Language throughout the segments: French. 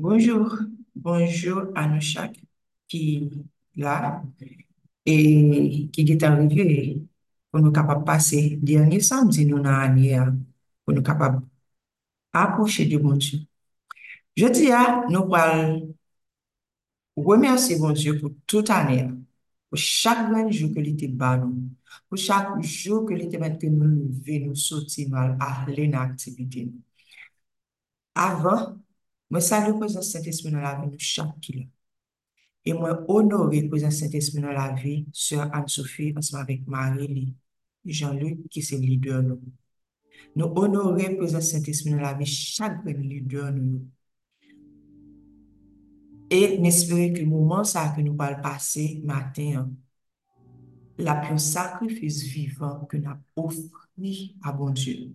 Bonjour, bonjour à nous chaque qui là et qui est arrivé pour nous capables de passer dernier samedi nous hein, pour nous capables approcher du bon Dieu. Je dis à nous allons remercier bon Dieu pour toute année, pour chaque jour que l'été nous, pour chaque jour que l'été met que nous lever, nous sortir, nous aller l'activité. Avant, Mwen salye prezans Saint-Esprit nan la vi nou chak ki la. E mwen onore prezans Saint-Esprit nan la vi Sir Anne-Sophie ansman vek Marie-Li, Jean-Luc ki se lider nou. Nou onore prezans Saint-Esprit nan la vi chak ven lider nou. E nespere ki mouman sa ke nou pal pase maten an. La pou sakrifis vivan ke na ofri a bon Diyo.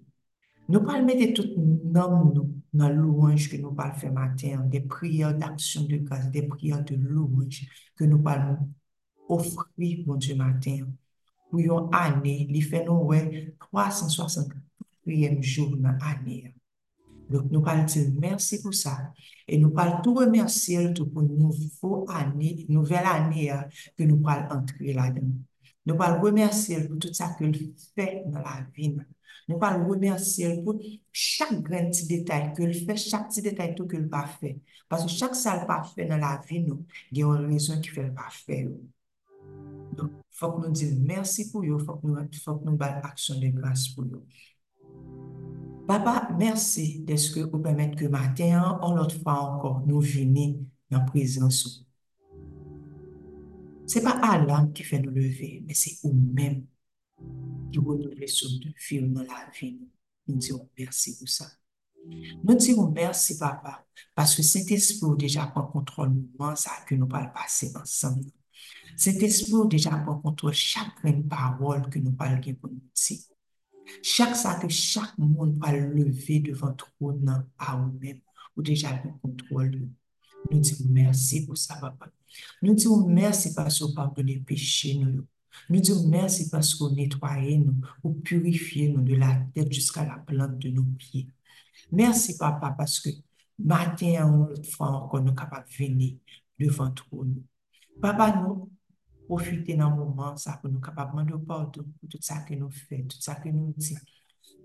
Nou pal mette tout nan moun nou. Dans louange que nous parlons faire matin, des prières d'action de grâce, des prières de louange que nous parlons offrir, bon Dieu, matin. Pour une année, il fait nous ouais, 364e jour dans l'année. Donc, nous parlons dire merci pour ça. Et nous parlons tout remercier tout pour une année, nouvelle année hein, que nous parlons entrer là-dedans. Nous parlons remercier pour tout ça qu'il fait dans la vie. Nous parlons remercier pour chaque grand petit détail qu'il fait, chaque petit détail tout qu'il pas fait. Parce que chaque salle pas fait dans la vie, nous, il y a une raison qui fait pas fait. Donc, il faut que nous disions merci pour eux, il faut que nous, faut que nous action de grâce pour eux. Papa, merci de ce que vous permettez que matin, en l'autre fois encore, nous venions dans présence. Ce n'est pas Allah qui fait nous lever, mais c'est vous-même vous nous sur de vivre dans la vie. Nous disons merci pour ça. Nous disons merci, papa, parce que cet esprit déjà prend contrôle moment ça que nous parlons passer ensemble. Cet esprit déjà prend contrôle chaque parole que nous parlons pour nous. Chaque ça que chaque monde va lever devant trône à vous-même, ou déjà le contrôle. Nous disons merci pour ça, papa. Nous disons merci parce que vous pardonnez péché nous. Nous disons merci parce vous nettoyez nous, vous purifiez nous de la tête jusqu'à la plante de nos pieds. Merci, papa, parce que matin, on fois encore, nous sommes de venir devant trône. Papa, nous profiter d'un moment ça pour nous capables de pardon pour tout ça que nous faisons, tout ça que nous disons.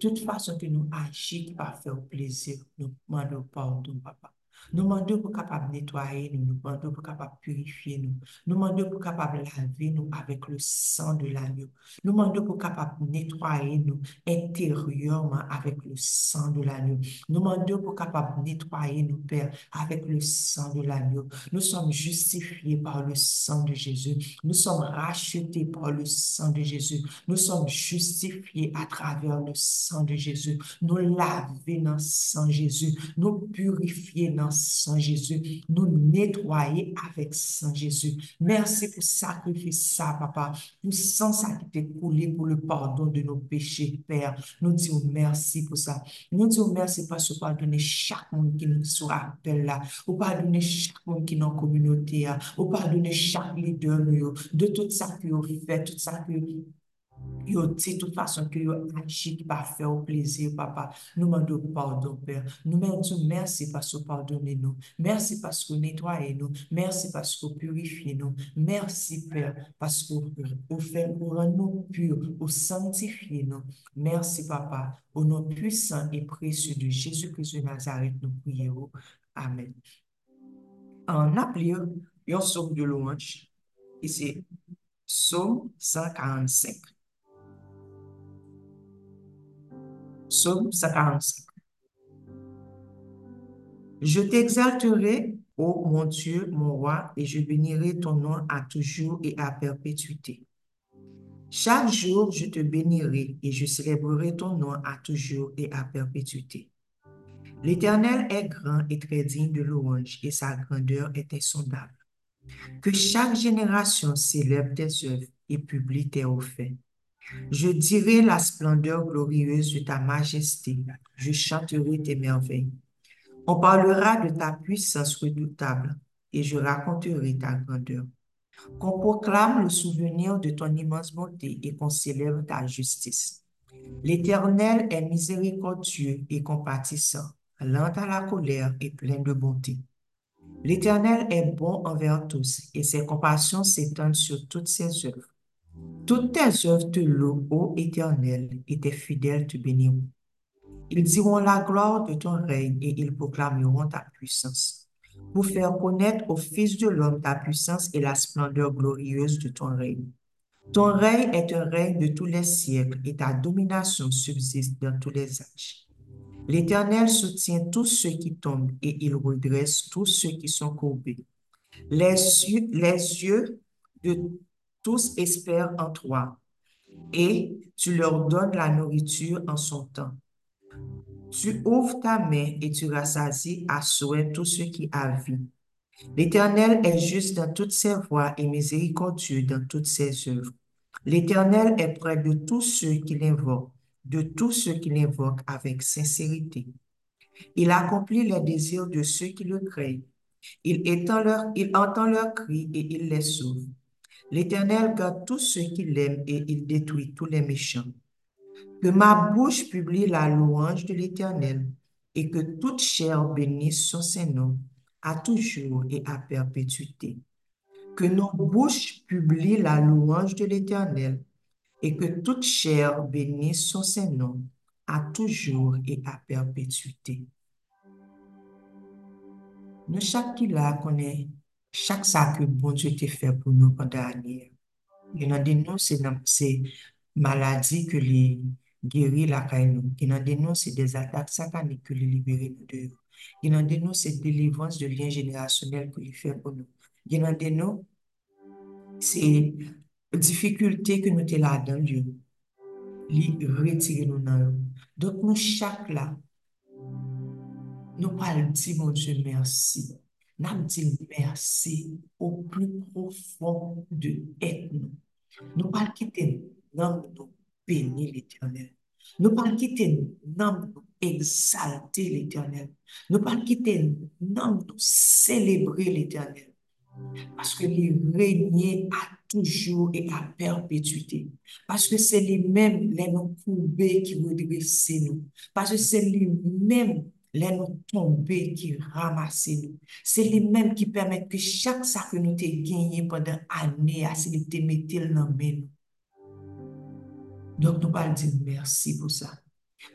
Toute façon que nous agissons va faire plaisir, nous demandons pardon, papa. Nous demandons pour capable nettoyer nous, nous demandons pour capable purifier nous, nous demandons pour capable laver nous avec le sang de l'agneau. Nous demandons pour capable nettoyer nous intérieurement avec le sang de l'agneau. Nous demandons pour capable nettoyer nous, Père, avec le sang de l'agneau. Nous sommes justifiés par le sang de Jésus. Nous sommes rachetés par le sang de Jésus. Nous sommes justifiés à travers le sang de Jésus. Nous laver dans le sang Jésus. Nous purifier dans sang Jésus, nous nettoyer avec sang Jésus. Merci pour sacrifice ça, papa, pour sang ça qui pour le pardon de nos péchés, Père. Nous disons merci pour ça. Nous disons merci parce que vous pardonnez chaque monde qui nous soit appel là. Vous pardonnez chaque monde qui est dans la communauté. Vous pardonnez chaque leader de tout ça que vous faites, tout ça que Yo dit de toute façon que yo agi qui pas faire au plaisir, papa. Nous demandons pardon, Père. Nous pardonnez nous. Merci parce que vous nettoyez nous. Merci parce que vous purifiez nous. Merci, Père, parce que vous faites pour rendre nous purs, vous sanctifiez nous. Merci, papa. Au nom puissant et précieux de Jésus-Christ de Nazareth, nous prions. Amen. En appelant un psaume de louange, ici, psaume 145. Psaume 145. Je t'exalterai, ô mon Dieu, mon roi, et je bénirai ton nom à toujours et à perpétuité. Chaque jour, je te bénirai et je célébrerai ton nom à toujours et à perpétuité. L'Éternel est grand et très digne de louange, et sa grandeur est insondable. Que chaque génération célèbre tes œuvres et publie tes faits. Je dirai la splendeur glorieuse de ta majesté. Je chanterai tes merveilles. On parlera de ta puissance redoutable et je raconterai ta grandeur. Qu'on proclame le souvenir de ton immense bonté et qu'on célèbre ta justice. L'Éternel est miséricordieux et compatissant, lent à la colère et plein de bonté. L'Éternel est bon envers tous, et ses compassions s'étendent sur toutes ses œuvres. Toutes tes œuvres te louent, ô Éternel, et tes fidèles te béniront. Ils diront la gloire de ton règne et ils proclameront ta puissance pour faire connaître au Fils de l'homme ta puissance et la splendeur glorieuse de ton règne. Ton règne est un règne de tous les siècles et ta domination subsiste dans tous les âges. L'Éternel soutient tous ceux qui tombent et il redresse tous ceux qui sont courbés. Les yeux, les yeux de tous espèrent en toi et tu leur donnes la nourriture en son temps. Tu ouvres ta main et tu rassasies à souhait tous ceux qui a vie. L'Éternel est juste dans toutes ses voies et miséricordieux dans toutes ses œuvres. L'Éternel est près de tous ceux qui l'invoquent, de tous ceux qui l'invoquent avec sincérité. Il accomplit les désirs de ceux qui le craignent. Il, leur, il entend leurs cris et il les sauve. L'Éternel garde tous ceux qui l'aiment et il détruit tous les méchants. Que ma bouche publie la louange de l'Éternel et que toute chair bénisse son Saint-Nom à toujours et à perpétuité. Que nos bouches publient la louange de l'Éternel et que toute chair bénisse son Saint-Nom à toujours et à perpétuité. Nous, chaque qui là connaît chaque ça que bon Dieu t'a fait pour nous pendant l'année. Il y a des nous, c'est maladie que les guérir la caille Il y a des attaques sataniques que les libérer de Il y a des nous, c'est délivrance de liens générationnels que les fait pour nous. Il y a des nous, c'est difficulté que nous sommes là dans Dieu. Retirer nous dans Donc, nous, chaque là, nous parlons, mon Dieu, merci. Nous disons merci au plus profond de être nous. Nous parlons quitter nous bénir l'éternel. Nous parlons quitter nous exalter l'éternel. Nous parlons quitter nous célébrer l'éternel. Parce que les régner à toujours et à perpétuité. Parce que c'est les mêmes, les nous qui redressent nous. Parce que c'est les mêmes les nous tomber qui ramassent nous. C'est les mêmes qui permettent que chaque ça que nous avons gagné pendant années, à ce que nous dans nous. Donc, nous parlons dire merci pour ça.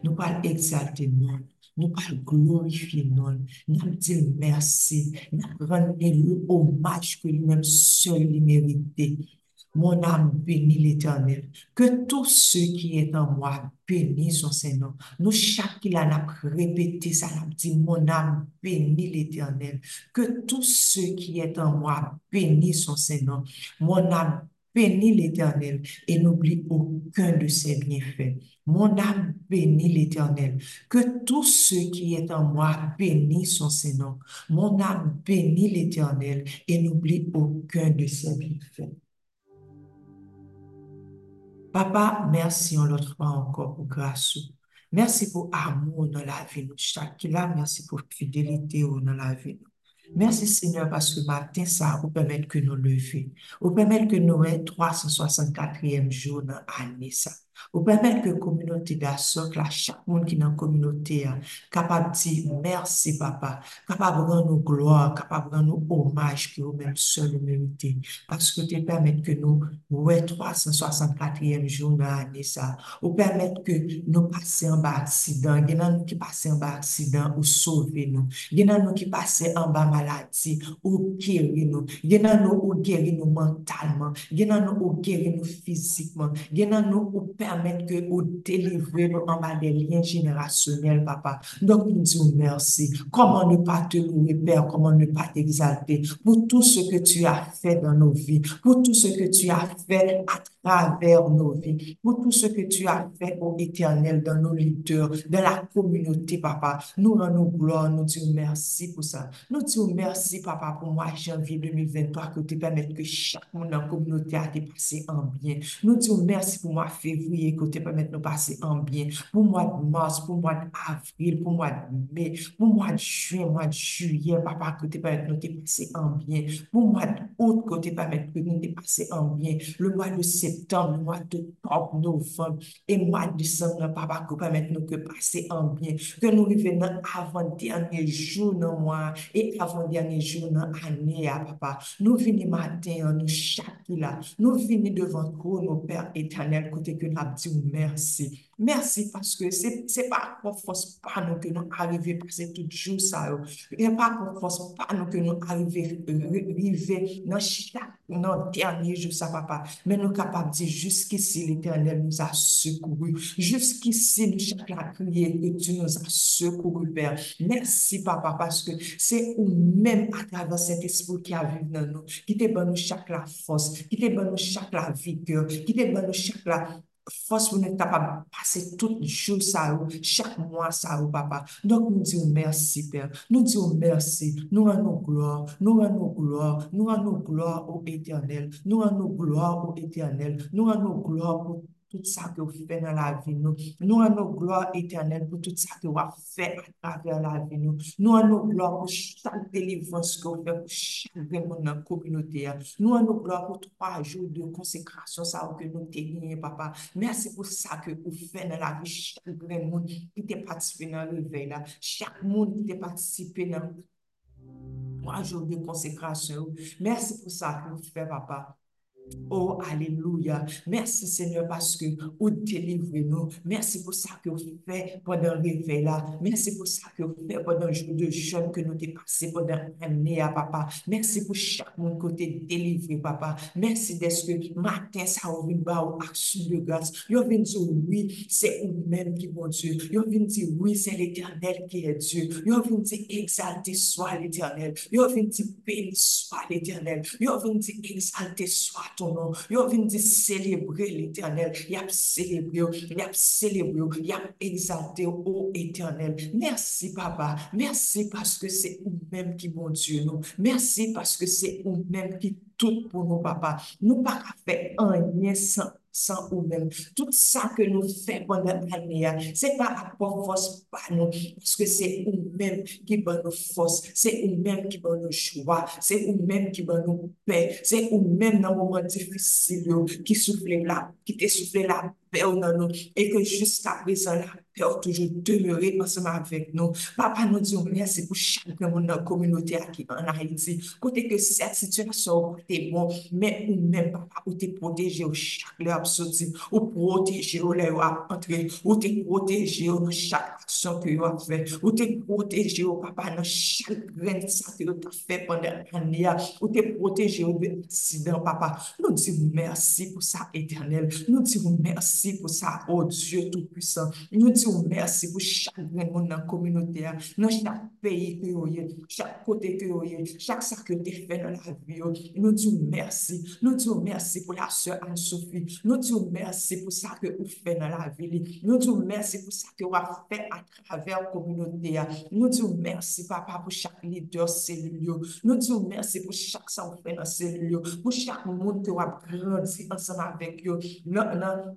Nous parlons exalter nous. Nous parlons glorifier nous. Nous dire merci. Nous rendre le hommage que lui-même seul méritait. Mon âme bénit l'Éternel. Que tous ceux qui est en moi bénissent son Seigneur. Nous, chaque qui l'a répété, ça l'a dit, mon âme bénit l'Éternel. Que tous ceux qui est en moi bénissent son Seigneur. Mon âme bénit l'Éternel et n'oublie aucun de ses bienfaits. Mon âme bénit l'Éternel. Que tous ceux qui est en moi bénissent son Seigneur. Mon âme bénit l'Éternel et n'oublie aucun de ses bienfaits. Papa, merci en l'autre fois encore pour grâce. Merci pour amour dans la vie. Chaque là, merci pour fidélité dans la vie. Merci Seigneur parce que matin, ça vous permet que nous levions. Vous permet que nous ayons 364e jour dans l'année. Vous permet que la communauté d'assoc, chaque monde qui est dans la communauté, capable de dire merci papa, capable de rendre gloire, capable de rendre hommage que vous-même seul méritez. Parce que tu permets que nous ayons 364e jour dans l'année. Ça. Vous permet que nous passions en bas accident. Il y a qui passent en bas accident ou sauver nous. Il y a qui passent en bas maladie ou guérir nous. Il y a ou guérir nous mentalement. Il y a ou guérir nous physiquement. Il y a ou permettre que vous délivrer nous en bas des liens générationnels, papa. Donc, nous disons merci. Comment ne pas te louer, Père, comment ne pas t'exalter? Pour tout ce que tu as fait dans nos vies, pour tout ce que tu as fait à travers nos vies, pour tout ce que tu as fait au éternel dans nos leaders, dans la communauté, papa. Nous rendons gloire, nous disons merci pour ça. Nous disons merci, papa, pour moi, janvier 2023, que tu permettes que chaque monde dans la communauté a dépassé en bien. Nous disons merci pour moi, février, que tu permettes de nous passer en bien. Pour mois de mars, pour mois d'avril, pour mois de mai, pour mois de juin, mois de juillet, papa, que tu permettes de nous passer en bien. Pour mois d'août, que tu permettes de nous passer en bien. Le mois de septembre, le mois d'octobre, novembre et mois de décembre, papa, que permettre nous que passer en bien. Que nous revenons avant dernier jour, non, moi, et avant derne joun nan ane ya, papa. Nou vini maten an nou chaki la. Nou vini devan kou nou Père éternel kote ke nou ap di ou mersi. Mersi paske se pa kon fos pa nou ke nou arive pase tout jou sa yo. Se pa kon fos pa nou ke nou arive rive nan chak nan derne jou sa papa. Men nou kapap di juskisi l'éternel nou a sekouru. Juskisi nou chak la ke tu nou a sekouru Père. Mersi papa paske se ou men a travers cet espou ki aviv nan nou. Ki te ban nou chak la fos. Ki te ban nou chak la vikeur. Ki te ban nou chak la fos pou nou kapab pase tout jou sa ou, chak mwa sa ou papa. Donk nou di ou mersi Père. Nou di ou mersi. Nou an nou gloa. Nou an nou gloa. Nou an nou gloa ou eternel. Nou an nou gloa ou eternel. Nou an nou gloa ou tout sa ke ou fè nan la vi nou. Nou an nou gloa eternel pou tout sa ke ou a fè a akraver la vi nou. Nou an nou gloa pou chak delivans ke ou fè pou chak gen moun nan kominote ya. Nou an nou gloa pou 3 jou de konsekrasyon sa ou ke nou te gnye papa. Mersi pou sa ke ou fè nan la vi chak gen moun ki te patisipe nan levey la. Chak moun ki te patisipe nan 3 jou de konsekrasyon. Mersi pou sa ke ou fè papa. Oh, alléluia. Merci Seigneur parce que vous délivrez nous. Merci pour ça que vous faites pendant le réveil là. Merci pour ça que vous faites pendant le jour de jeûne que nous dépassons pendant l'année à papa. Merci pour chaque monde côté délivré papa. Merci d'être que matin ça vous vient bas action de grâce. Vous venez dire oui, c'est vous-même qui bon Dieu. Vous venez dire oui, c'est l'éternel qui est Dieu. Vous venez dire exalté soit l'éternel. Vous venez dire béni soit l'éternel. Vous venez dire exalté soit ton nom. Yo vin di celebre l'éternel. Yap celebre yo. Yap celebre yo. Yap exalte yo. O éternel. Merci papa. Merci parce que c'est ou même qui bon Dieu nous. Merci parce que c'est ou même qui tout pour nous papa. Nous pas fait un rien sans san ou men. Tout sa ke nou fe bondan ane ya, se pa apon fos pa nou, paske se ou men ki ban nou fos, se ou men ki ban nou chwa, se ou men ki ban nou pe, se ou men nan mouman difisil yo, ki soufle la, ki te soufle la pe ou nan nou, e ke jist apresan la pe ou toujou demure anseman avek nou. Papa nou diyo mersi pou chanke moun nan kominote a ki an Haiti, kote ke set situasyon ou te bon, men ou men papa ou te proteje ou chak le apsoti, ou proteje ou le ou ap entre, ou te proteje ou nou chak aksyon ki ou ap fe, ou te proteje ou papa gren sa ki ou ta fe pandan ane ya, ou te proteje ou de sidan papa. Nou diyo mersi pou sa eternel, nou diyo mersi pou sa, oh Diyo Tout-Puissant. Nou diyo mersi pou chak gen moun nan kominote a, nan chak peyi ke yo ye, chak kote ke yo ye, chak sa ke te fe nan la vi yo. Nou diyo mersi. Nou diyo mersi pou la se oh. Anne-Sophie. Nou diyo mersi pou sa ke ou fe nan la vi li. Nou diyo mersi pou sa ke ou a fe a traver kominote a. Nou diyo mersi, papa, pou chak lider selil yo. Oh. Nou diyo mersi pou chak sa ou fe nan selil yo. Oh. Pou chak moun te wap grandsi ansan avek yo. Nan, nan,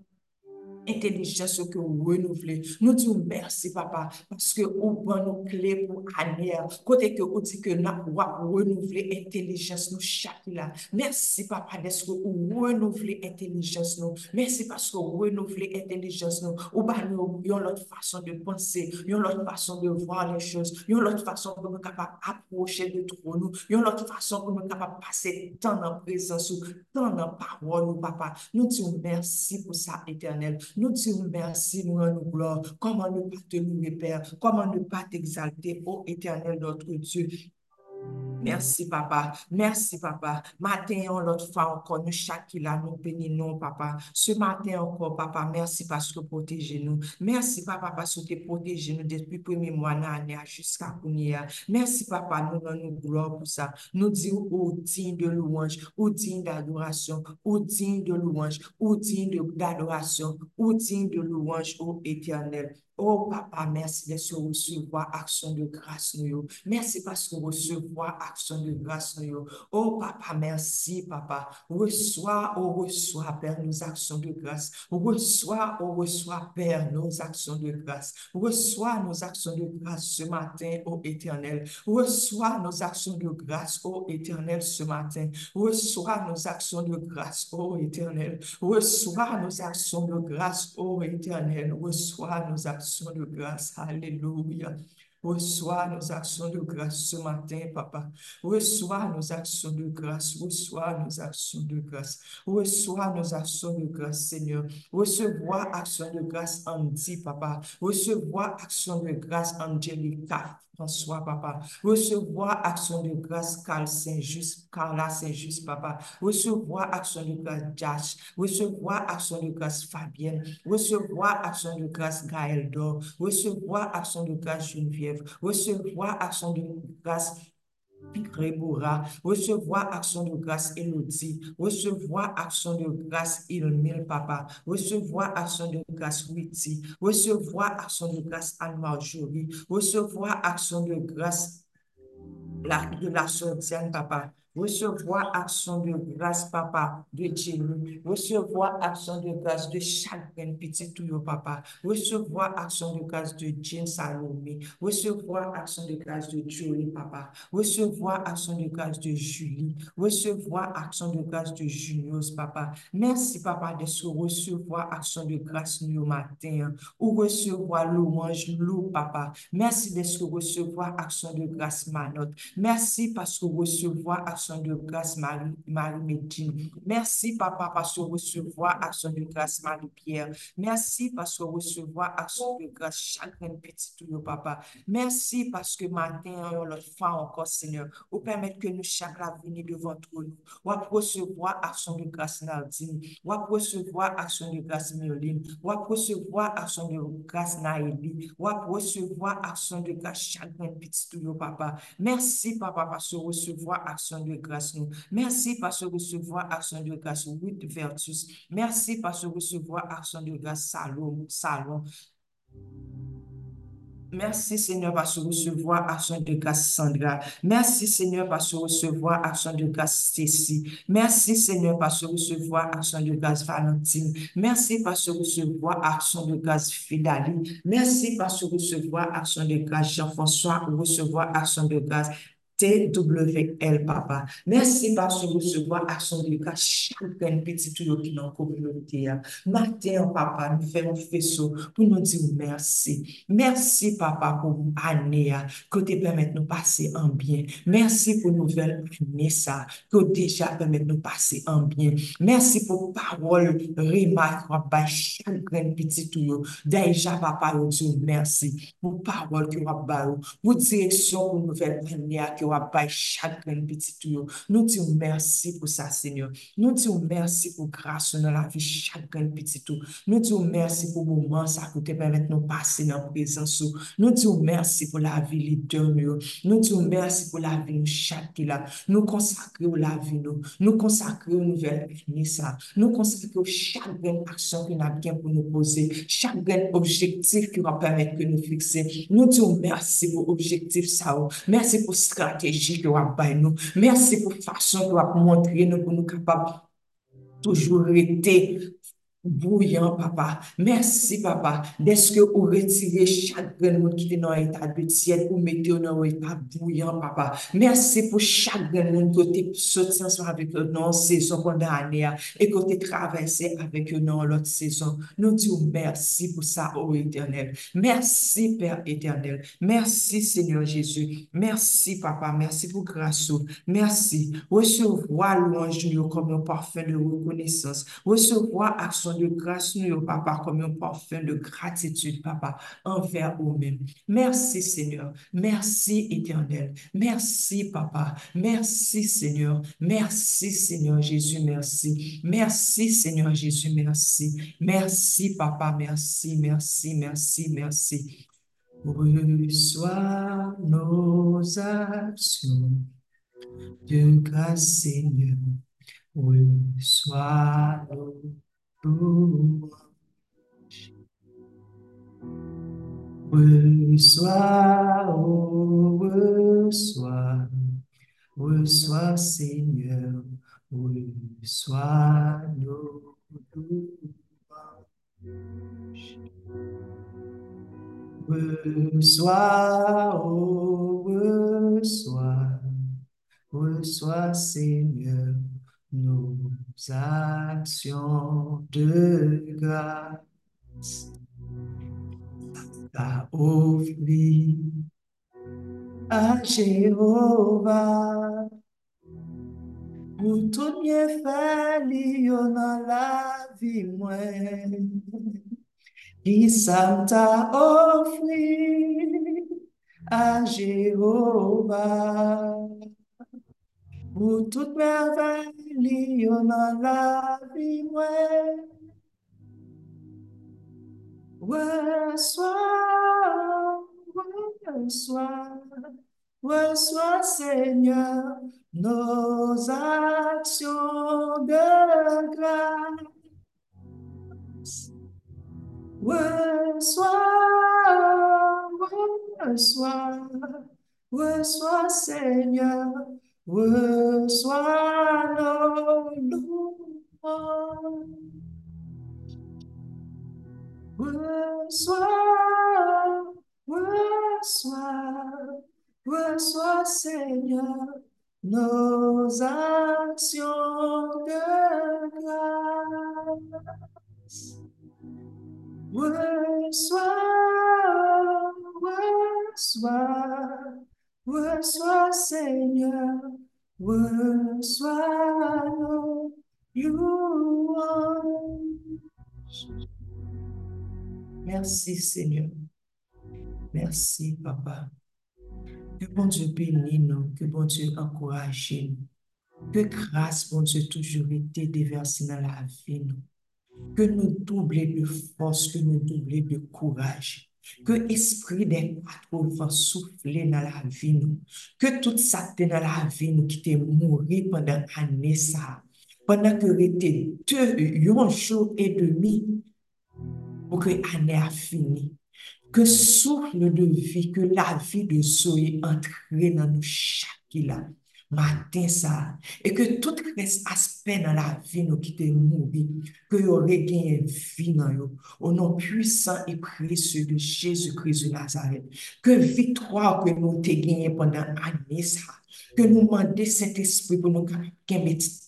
entelijens yo ke ou renouvle. Nou di ou mersi papa, paske ou ban nou kle pou anye, kote ke ou di ke nan wap renouvle entelijens nou chak la. Mersi papa deske ou renouvle entelijens nou. Mersi paske ou renouvle entelijens nou. Ou ban nou yon lot fason de pense, yon lot fason de vwa le chos, yon lot fason pou nou kapap aproche de tro nou, yon lot fason pou nou kapap pase tan nan prezansou, tan nan parol nou papa. Nou di ou mersi pou sa eternel. Nou di ou mersi nou an nou glor, koman nou pa te nou me per, koman nou pa te exalte, o eternel notre Dieu? Mersi papa, mersi papa, maten yon lot fwa ankon nou chakila nou peni nou papa. Se maten ankon papa, mersi paske poteje nou. Mersi papa paske te poteje nou depi premi mwana ane a jiska kounye ya. Mersi papa nou nan nou glor pou sa. Nou di ou din de louange, ou din de adorasyon, ou din de louange, ou din de adorasyon, ou din de louange ou eternel. Oh papa, mersi de se recevo a aksyon de grase nou yo. Mersi paske recevo a aksyon de grase nou yo. Oh papa, mersi papa. Resoa ou resoa per nou aksyon de grase. Resoa ou resoa per nou aksyon de grase. Resoa nou aksyon de grase se maten ou eternel. Resoa nou aksyon de grase ou eternel se maten. Resoa nou aksyon de grase ou eternel. Resoa nou aksyon de grase ou eternel. Resoa nou de grase. Alléluia. Reçois nos actions de grâce ce matin, papa. Reçois nos actions de grâce. Reçois nos actions de grâce. Reçois nos actions de grâce, Seigneur. Recevoir action de grâce Andy, papa. Recevoir action de grâce Angelica. François, papa. Recevoir action de grâce Carl Saint-Just, Carla Saint-Just, papa. Recevoir action de grâce Josh. Recevoir action de grâce Fabienne. Recevoir action de grâce Gaël Dor. Recevoir action de grâce Geneviève. Recevoir action de grâce recevoir action de grâce Elodie, recevoir action de grâce Ilmil Papa, recevoir action de grâce Witty, recevoir action de grâce Anne-Marjorie, recevoir action de grâce la, de la Sortienne Papa, recevoir action de grâce, papa, de Jenny, recevoir action de grâce de chaque petit tout, papa, recevoir action de grâce de Jean Salomé, recevoir action de grâce de Jolie, papa, recevoir action de grâce de Julie, recevoir action de grâce de Junius, papa. Merci, papa, de se recevoir action de grâce nous matin, ou recevoir louange loup, papa. Merci de se recevoir action de grâce Manotte. Merci parce que recevoir action de grâce Marie-Médine. Merci, papa, parce que recevoir action de grâce Marie-Pierre. Merci parce que recevoir action de grâce chacun petit tout, papa. Merci parce que matin, l'autre fois encore, Seigneur, vous permettre que nous chaque la devant nous. Ou recevoir action de grâce Nardine. Ou recevoir action de grâce Myoline. Ou recevoir action de grâce Naëli. Ou recevoir action de grâce chacun petit tout, papa. Merci, papa, parce que recevoir action de grâce nous. Merci parce que recevoir action de grâce 8 vertus. Merci parce que recevoir action de grâce salon, salon. Merci Seigneur parce recevoir action de grâce Sandra. Merci Seigneur parce recevoir action de grâce Stacy. Merci Seigneur parce recevoir action de grâce Valentine. Merci parce recevoir action de grâce Fidali. Merci parce recevoir action de grâce Jean-François. Recevoir action de grâce TWL papa. Mersi pa sou mousevwa aksyon de luka chakren petitou yo ki nan komunite ya. Maten yo papa, nou fè yon feso pou nou di ou mersi. Mersi papa pou ane ya, kote pèmèt nou pase an bien. Mersi pou nouvel ane sa, kote deja pèmèt nou pase an bien. Mersi pou parol remak wabay chakren petitou yo. Deja papa yo di ou mersi. Pou parol ki wabay yo, pou direksyon pou nouvel ane ya ki ki wap bay chak gren pitit yo. Nou ti ou mersi pou sa, Senyor. Nou ti ou mersi pou grasou nan la vi chak gren pitit yo. Nou ti ou mersi pou mouman sa koute permette nou pase nan prezansou. Nou ti ou mersi pou la vi li dèm yo. Nou ti ou mersi pou la vi nou chak ki la. Nou konsakre ou la vi nou. Nou konsakre ou nouvel ni sa. Nou konsakre ou chak gren aksyon ki nan gen pou nou pose. Chak gren objektif ki wap permette ke nou fikse. Nou ti ou mersi pou objektif sa ou. Mersi pou strat strateji ki wap bay nou. Mersi pou fason ki wap montre nou pou nou kapap toujou rete bouillant, papa. Merci, papa, d'est-ce que vous retirez chaque grain qui est dans l'état de ciel ou mettez dans l'état bouillant, papa. Merci pour chaque grain que tu sorti avec eux dans la saison condamnée et que tu traversé avec eux dans l'autre saison. Nous disons merci pour ça, ô éternel. Merci, Père éternel. Merci, Seigneur Jésus. Merci, papa. Merci pour grâce. Merci. Recevoir louange comme un parfum de reconnaissance. Recevoir action de grâce, nous, papa, comme un parfum de gratitude, papa, envers nous-mêmes. Merci, Seigneur. Merci, éternel. Merci, papa. Merci, Seigneur. Merci, Seigneur Jésus. Merci. Merci, Seigneur Jésus. Merci. Merci, papa. Merci, merci, merci, merci. Reçois nos actions de grâce, Seigneur. Reçois nos Reçois, oh, reçois, reçois Seigneur, reçois nos Reçois, oh, reçois, reçois Seigneur, nos actions de grâce. Ta offrir à Jéhovah. Pour tout bien fait, liyo dans la vie, moi. Qui ça t'a offert? À Jéhovah. Pour toute merveille, liyo dans la vie, moi. Reçois, reçois, reçois, Seigneur, nos actions de grâce. Reçois, reçois, reçois, Seigneur, reçois nos louanges. Reçois, reçois, Seigneur, nos actions de grâce. Reçois, reçois, reçois, Seigneur, reçois nos louanges. Merci, Seigneur. Merci, Papa. Que bon Dieu bénisse nous, que bon Dieu encourage nous. Que grâce, bon Dieu, toujours été déversée dans la vie, nous. Que nous doublions de force, que nous doublions de courage. Ke espri den patroufan soufle nan la vi nou. Ke tout sakte nan la vi nou ki te mouri pandan ane sa. Pandan ke rete te yon chou e demi pou ke ane a fini. Ke soufle de vi, ke la vi de zoe entre nan nou chakila. Matin ça, et que tout reste aspect dans la vie nous qui te mourir, que aurait gagné vie dans nous, au nom puissant et précieux de Jésus-Christ de Nazareth. Que victoire que nous t'ai gagné pendant l'année ça, que nous demandons cet esprit pour nous que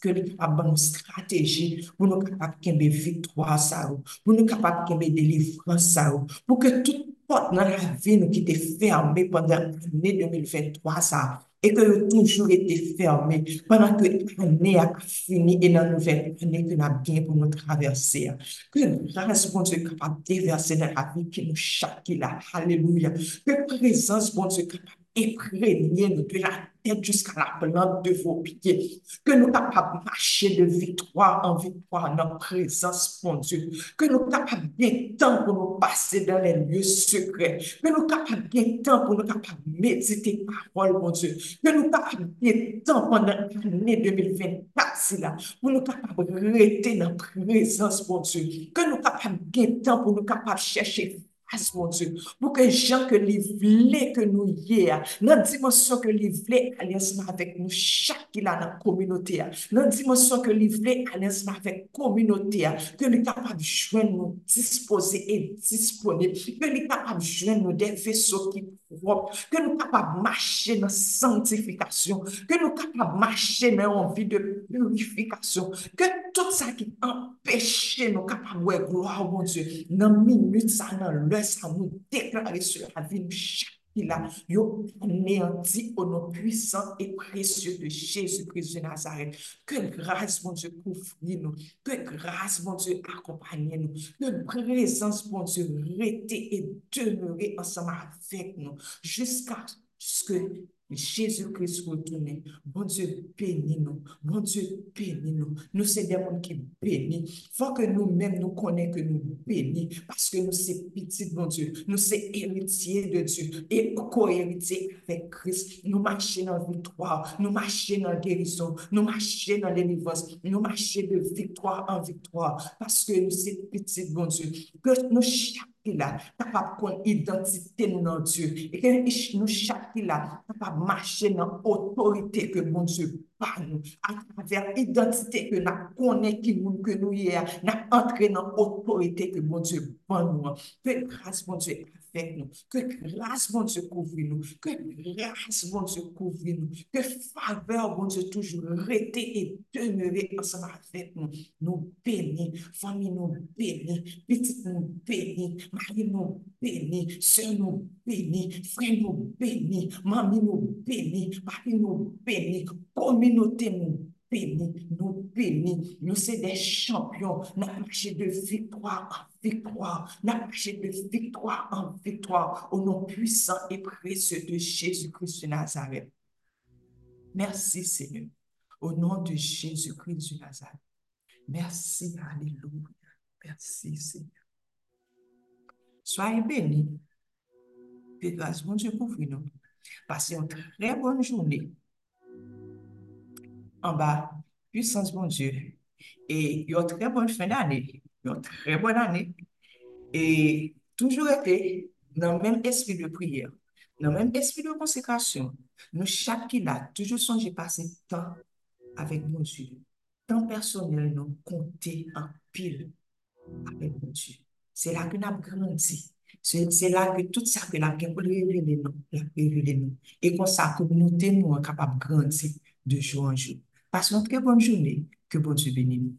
nous capables de stratégie, pour nous capables de victoire ça, pour nous capables de délivrance ça, pour que toute pot nan la vi nou ki te ferme pandan ane 2023 sa, e ke yo toujou ete ferme pandan ke ane ak fini e nan nouvel ane ke nan gen pou nou traverse. Ke grans bon se kapab deverse nan la vi ki nou chakila, haleluya, ke prezans bon se kapab imprégner de la tête jusqu'à la plante de vos pieds. Que nous capables de marcher de victoire en victoire dans la présence, mon Dieu. Que nous capables bien temps pour nous passer dans les lieux secrets. Que nous capables bien temps pour nous capables de méditer parole, mon Dieu. Que nous capables bien temps pendant l'année 2024, c'est là, pour nous capables de rester dans la présence, mon Dieu. Que nous capables bien temps pour nous capables chercher grâce, mon Dieu, pour que gens que lui voulait que nous y dans la dimension que lui voulait aller ensemble avec nous, chaque qui dans la communauté, dans la dimension que lui voulait aller ensemble avec la communauté, que lui capables de joindre nous disposer et disponible, que lui capables de joindre nous des vaisseaux qui propre, que nous capables de marcher dans sanctification, que nous capables de marcher dans envie de purification, que tout ça qui empêche nous capables de gloire, mon Dieu, dans minute ça, dans l'heure ça, nous déclarer sur la vie de chaque là, yo anéanti au nom puissant et précieux de Jésus-Christ de Nazareth. Que grâce, mon Dieu, couvre nous. Que grâce, mon Dieu, accompagne nous. Que présence, mon Dieu, rester et demeurer ensemble avec nous jusqu'à ce que Jésus-Christ retourne. Bon Dieu, bénis nous. Bon Dieu, bénis nous. C'est des gens qui bénissent. Faut que nous-mêmes nous connaissons que nous bénissons parce que nous, c'est petit, bon Dieu. Nous, c'est héritiers de Dieu et co-héritiers avec Christ. Nous marchons dans la victoire. Nous marchons dans la guérison. Nous marchons dans l'élévance. Nous marchons de victoire en victoire parce que nous, c'est petit, bon Dieu. Que nous, chaque là, capable qu'on identité nous dans Dieu. Et que nous, chaque là, capable marcher dans l'autorité que mon Dieu pa nou, a traver identite ke nan konen ki moun ke nou ye a, nan entre nan otorite ke bon Dieu ban nou an, ke grase bon Dieu ke grase bon Dieu kouvri nou, ke grase bon Dieu kouvri nou, ke faveur bon Dieu toujou rete et demeure ansan afek nou, nou beni, fami nou beni, petit nou beni, mari nou beni, se nou beni, fre nou beni, mami nou beni, papi nou beni, communauté nous bénit, nous bénit. Nous sommes des champions. Nous marché de victoire en victoire. Nous marché de victoire en victoire au nom puissant et précieux de Jésus-Christ de Nazareth. Merci Seigneur. Au nom de Jésus-Christ de Nazareth. Merci, Alléluia. Merci Seigneur. Soyez bénis. Que grâce, bon Dieu, nous. Passez une très bonne journée an ba, puissance bon Dieu. Et yon très bonne fin d'année, yon très bonne année. Et toujours été dans le même esprit de prière, dans le même esprit de consécration. Nous, chaque qui l'a, toujours songé passer temps avec mon Dieu. Temps personnel, nous compter en pile avec mon Dieu. C'est là que nous avons grandi. C'est là que tout ça que la gen pou revele nou, la revele nou. E kon sa kominote nou an kapab grandse de jou an jou. Passe une très bonne journée. Que bon Dieu bénisse.